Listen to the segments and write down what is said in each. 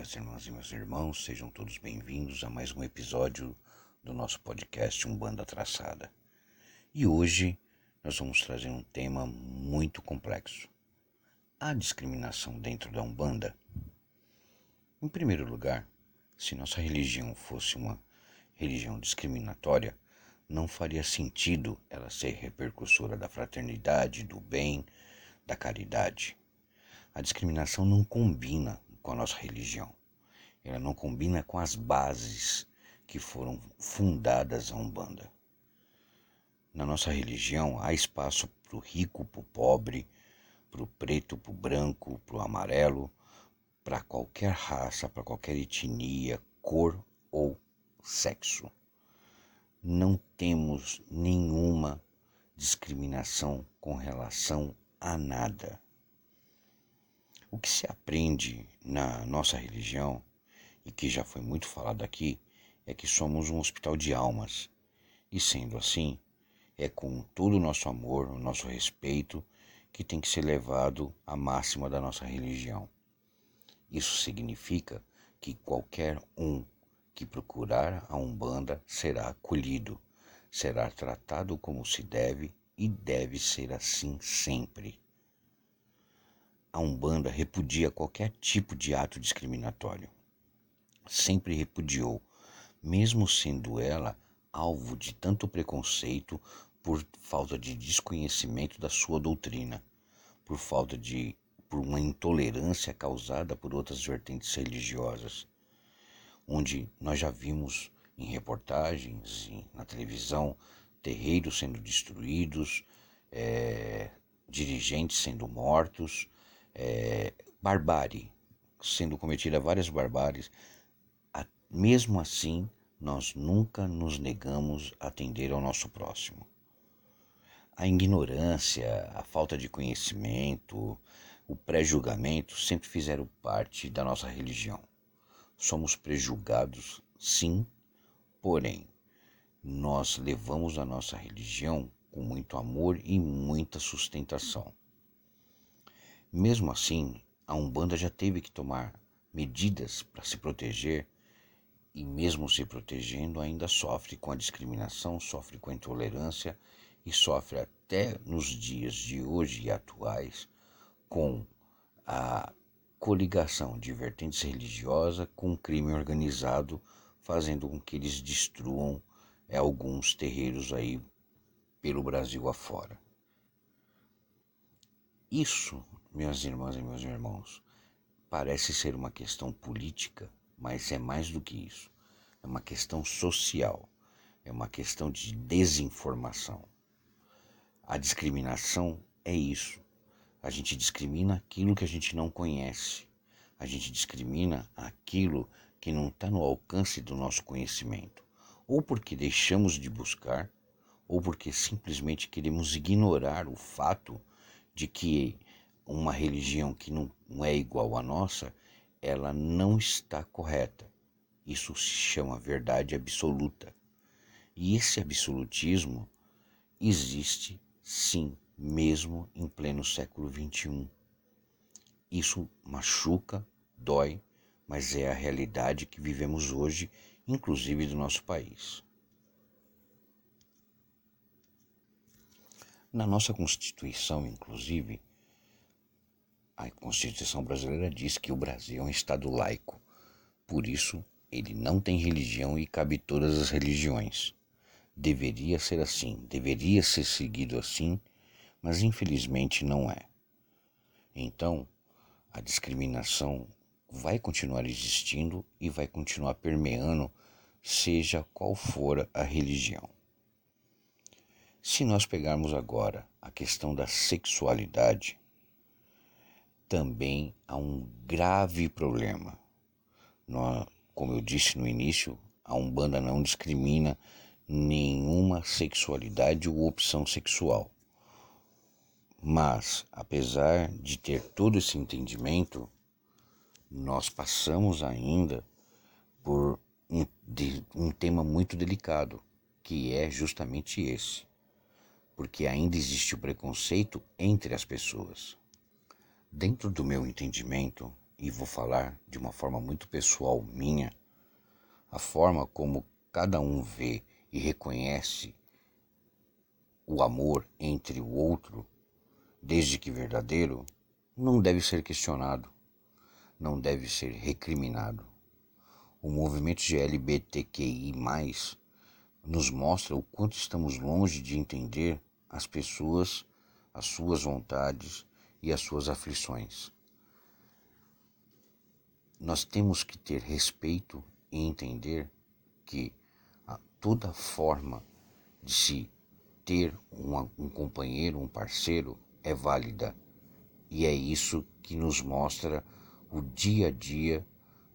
minhas irmãs e meus irmãos, sejam todos bem-vindos a mais um episódio do nosso podcast Umbanda Traçada. E hoje nós vamos trazer um tema muito complexo: a discriminação dentro da Umbanda. Em primeiro lugar, se nossa religião fosse uma religião discriminatória, não faria sentido ela ser repercussora da fraternidade, do bem, da caridade. A discriminação não combina com a nossa religião. Ela não combina com as bases que foram fundadas a Umbanda. Na nossa religião há espaço para o rico, para o pobre, para o preto, para o branco, para o amarelo, para qualquer raça, para qualquer etnia, cor ou sexo. Não temos nenhuma discriminação com relação a nada. O que se aprende na nossa religião, e que já foi muito falado aqui, é que somos um hospital de almas. E sendo assim, é com todo o nosso amor, o nosso respeito, que tem que ser levado à máxima da nossa religião. Isso significa que qualquer um que procurar a Umbanda será acolhido, será tratado como se deve e deve ser assim sempre a Umbanda repudia qualquer tipo de ato discriminatório. Sempre repudiou, mesmo sendo ela alvo de tanto preconceito por falta de desconhecimento da sua doutrina, por falta de por uma intolerância causada por outras vertentes religiosas, onde nós já vimos em reportagens e na televisão terreiros sendo destruídos, é, dirigentes sendo mortos, é, barbárie, sendo cometida várias barbáries, mesmo assim nós nunca nos negamos a atender ao nosso próximo. A ignorância, a falta de conhecimento, o pré-julgamento sempre fizeram parte da nossa religião. Somos prejulgados, sim, porém, nós levamos a nossa religião com muito amor e muita sustentação. Mesmo assim, a Umbanda já teve que tomar medidas para se proteger e, mesmo se protegendo, ainda sofre com a discriminação, sofre com a intolerância e sofre até nos dias de hoje e atuais com a coligação de vertentes religiosas com crime organizado, fazendo com que eles destruam é, alguns terreiros aí pelo Brasil afora. Isso minhas irmãs e meus irmãos, parece ser uma questão política, mas é mais do que isso. É uma questão social, é uma questão de desinformação. A discriminação é isso. A gente discrimina aquilo que a gente não conhece. A gente discrimina aquilo que não está no alcance do nosso conhecimento. Ou porque deixamos de buscar, ou porque simplesmente queremos ignorar o fato de que uma religião que não, não é igual à nossa, ela não está correta. Isso se chama verdade absoluta. E esse absolutismo existe sim, mesmo em pleno século XXI. Isso machuca, dói, mas é a realidade que vivemos hoje, inclusive do nosso país. Na nossa Constituição, inclusive, a Constituição brasileira diz que o Brasil é um Estado laico. Por isso, ele não tem religião e cabe todas as religiões. Deveria ser assim, deveria ser seguido assim, mas infelizmente não é. Então, a discriminação vai continuar existindo e vai continuar permeando, seja qual for a religião. Se nós pegarmos agora a questão da sexualidade, também há um grave problema. Como eu disse no início, a Umbanda não discrimina nenhuma sexualidade ou opção sexual. Mas, apesar de ter todo esse entendimento, nós passamos ainda por um, de, um tema muito delicado, que é justamente esse. Porque ainda existe o preconceito entre as pessoas. Dentro do meu entendimento, e vou falar de uma forma muito pessoal minha, a forma como cada um vê e reconhece o amor entre o outro, desde que verdadeiro, não deve ser questionado, não deve ser recriminado. O movimento GLBTQI, nos mostra o quanto estamos longe de entender as pessoas, as suas vontades e as suas aflições. Nós temos que ter respeito e entender que toda forma de se ter uma, um companheiro, um parceiro, é válida. E é isso que nos mostra o dia a dia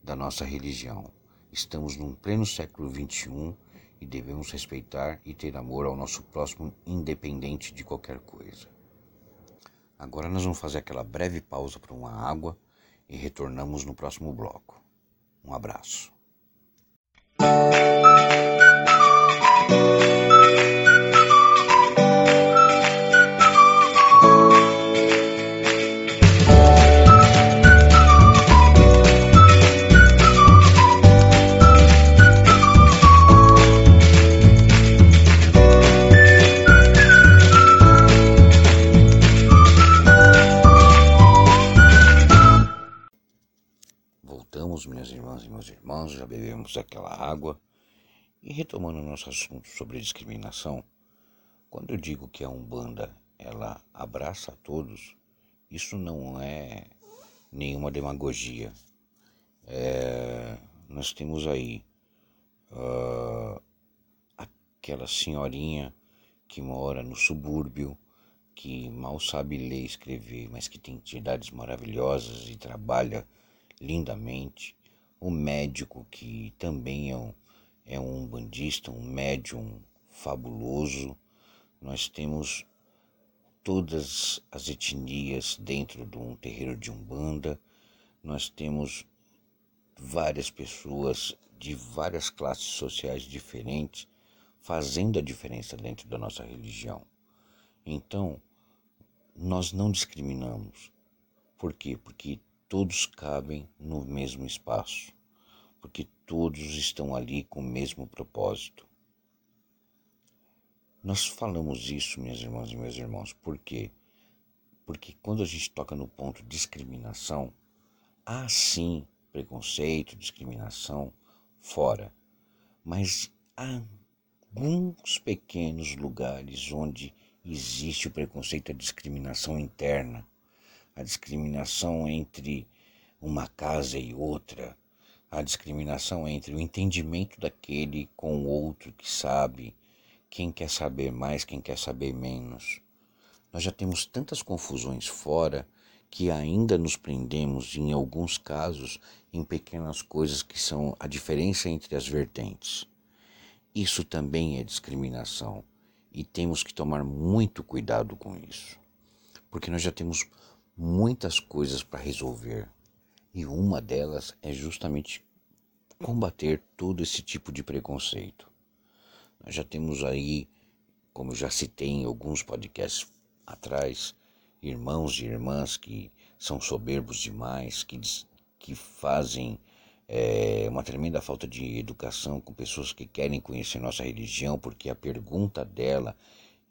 da nossa religião. Estamos num pleno século XXI e devemos respeitar e ter amor ao nosso próximo, independente de qualquer coisa. Agora nós vamos fazer aquela breve pausa para uma água e retornamos no próximo bloco. Um abraço. Retomando nosso assunto sobre discriminação, quando eu digo que a Umbanda ela abraça a todos, isso não é nenhuma demagogia. É, nós temos aí uh, aquela senhorinha que mora no subúrbio, que mal sabe ler e escrever, mas que tem entidades maravilhosas e trabalha lindamente. O médico que também é um é um bandista, um médium fabuloso. Nós temos todas as etnias dentro de um terreiro de umbanda. Nós temos várias pessoas de várias classes sociais diferentes fazendo a diferença dentro da nossa religião. Então, nós não discriminamos. Por quê? Porque todos cabem no mesmo espaço porque todos estão ali com o mesmo propósito. Nós falamos isso, minhas irmãs e meus irmãos, por quê? Porque quando a gente toca no ponto discriminação, há sim preconceito, discriminação fora, mas há alguns pequenos lugares onde existe o preconceito, a discriminação interna, a discriminação entre uma casa e outra, a discriminação entre o entendimento daquele com o outro que sabe, quem quer saber mais, quem quer saber menos. Nós já temos tantas confusões fora que ainda nos prendemos, em alguns casos, em pequenas coisas que são a diferença entre as vertentes. Isso também é discriminação e temos que tomar muito cuidado com isso, porque nós já temos muitas coisas para resolver e uma delas é justamente combater todo esse tipo de preconceito. Nós já temos aí, como já citei em alguns podcasts atrás, irmãos e irmãs que são soberbos demais, que, que fazem é, uma tremenda falta de educação com pessoas que querem conhecer nossa religião, porque a pergunta dela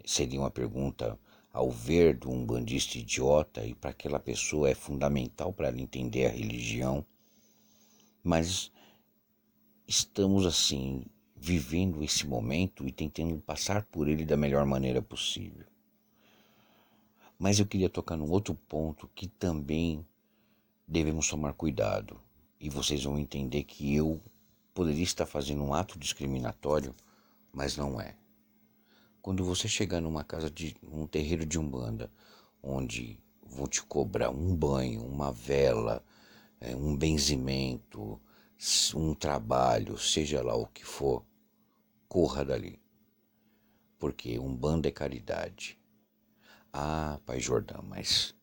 seria uma pergunta ao ver de um bandista idiota e para aquela pessoa é fundamental para ela entender a religião, mas estamos assim vivendo esse momento e tentando passar por ele da melhor maneira possível. Mas eu queria tocar num outro ponto que também devemos tomar cuidado. E vocês vão entender que eu poderia estar fazendo um ato discriminatório, mas não é. Quando você chegar numa casa de um terreiro de umbanda, onde vão te cobrar um banho, uma vela, é, um benzimento, um trabalho, seja lá o que for, corra dali. Porque Umbanda é caridade. Ah, Pai Jordão, mas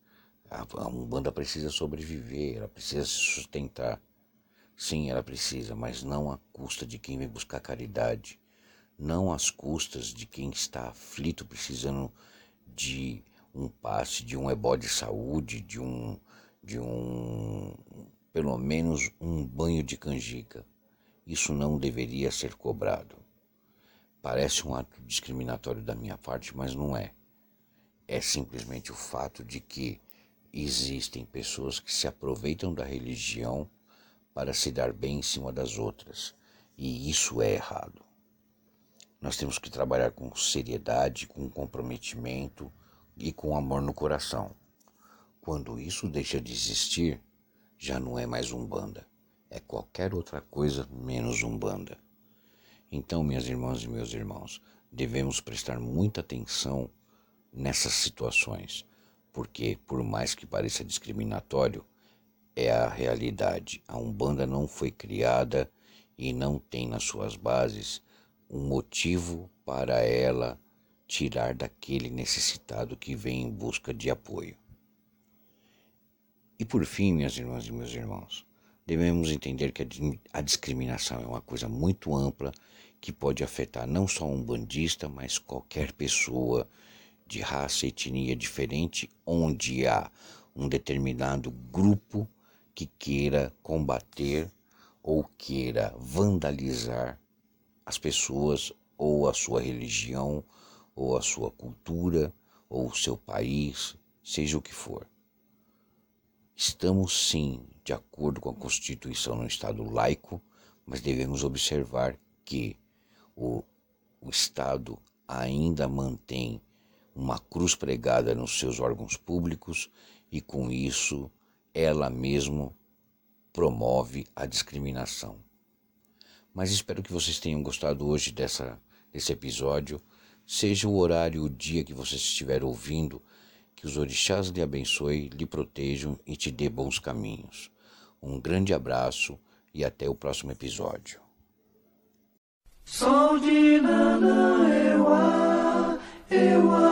a Umbanda precisa sobreviver, ela precisa se sustentar. Sim, ela precisa, mas não à custa de quem vem buscar caridade, não às custas de quem está aflito precisando de um passe, de um ebó de saúde, de um, de um, pelo menos um banho de canjica. Isso não deveria ser cobrado. Parece um ato discriminatório da minha parte, mas não é. É simplesmente o fato de que existem pessoas que se aproveitam da religião para se dar bem em cima das outras, e isso é errado. Nós temos que trabalhar com seriedade, com comprometimento e com amor no coração. Quando isso deixa de existir, já não é mais umbanda, é qualquer outra coisa menos umbanda. Então, minhas irmãs e meus irmãos, devemos prestar muita atenção nessas situações, porque, por mais que pareça discriminatório, é a realidade. A Umbanda não foi criada e não tem nas suas bases um motivo para ela tirar daquele necessitado que vem em busca de apoio. E por fim, minhas irmãs e meus irmãos, devemos entender que a discriminação é uma coisa muito ampla que pode afetar não só um bandista, mas qualquer pessoa de raça e etnia diferente, onde há um determinado grupo que queira combater ou queira vandalizar as pessoas ou a sua religião ou a sua cultura ou o seu país, seja o que for. Estamos sim de acordo com a Constituição no Estado laico, mas devemos observar que o, o Estado ainda mantém uma cruz pregada nos seus órgãos públicos e com isso ela mesmo promove a discriminação. Mas espero que vocês tenham gostado hoje dessa, desse episódio. Seja o horário, o dia que você estiver ouvindo, que os orixás lhe abençoe, lhe protejam e te dê bons caminhos. Um grande abraço e até o próximo episódio. Sou de ewa, ewa,